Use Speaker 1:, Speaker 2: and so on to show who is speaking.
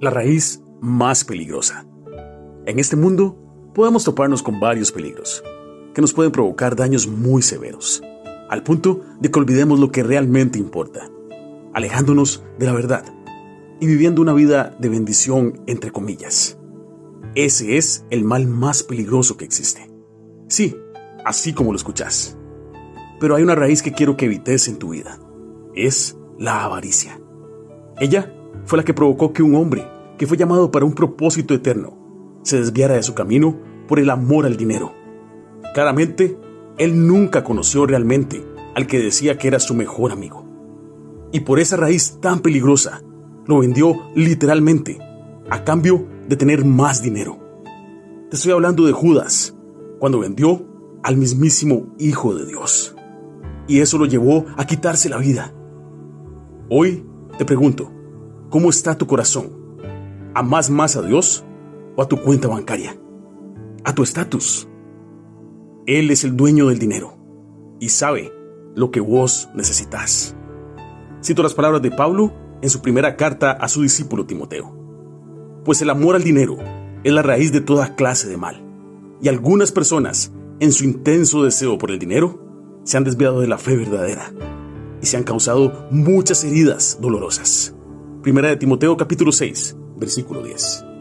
Speaker 1: La raíz más peligrosa. En este mundo podemos toparnos con varios peligros que nos pueden provocar daños muy severos, al punto de que olvidemos lo que realmente importa, alejándonos de la verdad y viviendo una vida de bendición entre comillas. Ese es el mal más peligroso que existe. Sí, así como lo escuchas. Pero hay una raíz que quiero que evites en tu vida. Es la avaricia. Ella fue la que provocó que un hombre, que fue llamado para un propósito eterno, se desviara de su camino por el amor al dinero. Claramente, él nunca conoció realmente al que decía que era su mejor amigo. Y por esa raíz tan peligrosa, lo vendió literalmente, a cambio de tener más dinero. Te estoy hablando de Judas, cuando vendió al mismísimo Hijo de Dios. Y eso lo llevó a quitarse la vida. Hoy te pregunto, ¿cómo está tu corazón? ¿Amas más a Dios o a tu cuenta bancaria? ¿A tu estatus? Él es el dueño del dinero y sabe lo que vos necesitas. Cito las palabras de Pablo en su primera carta a su discípulo Timoteo. Pues el amor al dinero es la raíz de toda clase de mal. Y algunas personas, en su intenso deseo por el dinero, se han desviado de la fe verdadera y se han causado muchas heridas dolorosas. Primera de Timoteo capítulo 6, versículo 10.